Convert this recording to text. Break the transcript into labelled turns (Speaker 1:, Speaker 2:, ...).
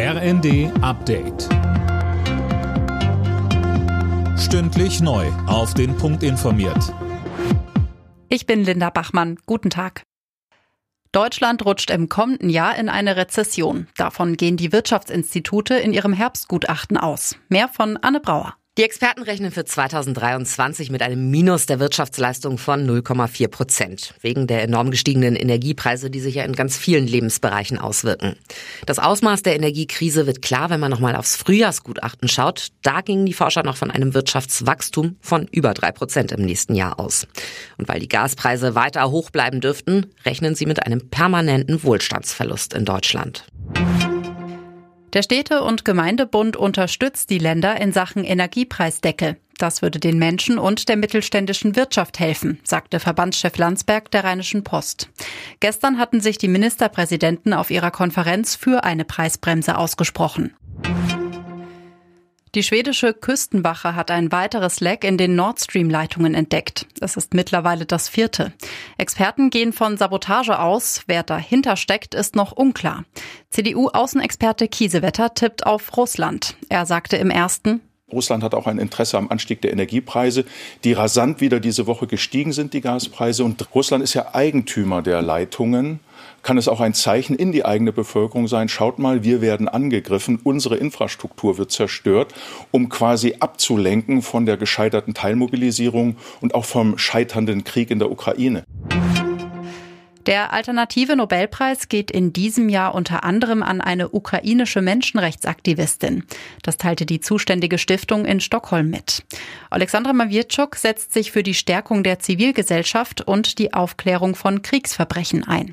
Speaker 1: RND Update. Stündlich neu. Auf den Punkt informiert.
Speaker 2: Ich bin Linda Bachmann. Guten Tag. Deutschland rutscht im kommenden Jahr in eine Rezession. Davon gehen die Wirtschaftsinstitute in ihrem Herbstgutachten aus. Mehr von Anne Brauer.
Speaker 3: Die Experten rechnen für 2023 mit einem Minus der Wirtschaftsleistung von 0,4 Prozent. Wegen der enorm gestiegenen Energiepreise, die sich ja in ganz vielen Lebensbereichen auswirken. Das Ausmaß der Energiekrise wird klar, wenn man nochmal aufs Frühjahrsgutachten schaut. Da gingen die Forscher noch von einem Wirtschaftswachstum von über drei Prozent im nächsten Jahr aus. Und weil die Gaspreise weiter hoch bleiben dürften, rechnen sie mit einem permanenten Wohlstandsverlust in Deutschland.
Speaker 2: Der Städte- und Gemeindebund unterstützt die Länder in Sachen Energiepreisdeckel. Das würde den Menschen und der mittelständischen Wirtschaft helfen, sagte Verbandschef Landsberg der Rheinischen Post. Gestern hatten sich die Ministerpräsidenten auf ihrer Konferenz für eine Preisbremse ausgesprochen. Die schwedische Küstenwache hat ein weiteres Leck in den Nord Stream-Leitungen entdeckt. Es ist mittlerweile das vierte. Experten gehen von Sabotage aus. Wer dahinter steckt, ist noch unklar. CDU-Außenexperte Kiesewetter tippt auf Russland. Er sagte im ersten,
Speaker 4: Russland hat auch ein Interesse am Anstieg der Energiepreise, die rasant wieder diese Woche gestiegen sind, die Gaspreise. Und Russland ist ja Eigentümer der Leitungen. Kann es auch ein Zeichen in die eigene Bevölkerung sein? Schaut mal, wir werden angegriffen, unsere Infrastruktur wird zerstört, um quasi abzulenken von der gescheiterten Teilmobilisierung und auch vom scheiternden Krieg in der Ukraine.
Speaker 2: Der alternative Nobelpreis geht in diesem Jahr unter anderem an eine ukrainische Menschenrechtsaktivistin. Das teilte die zuständige Stiftung in Stockholm mit. Alexandra Mawierczuk setzt sich für die Stärkung der Zivilgesellschaft und die Aufklärung von Kriegsverbrechen ein.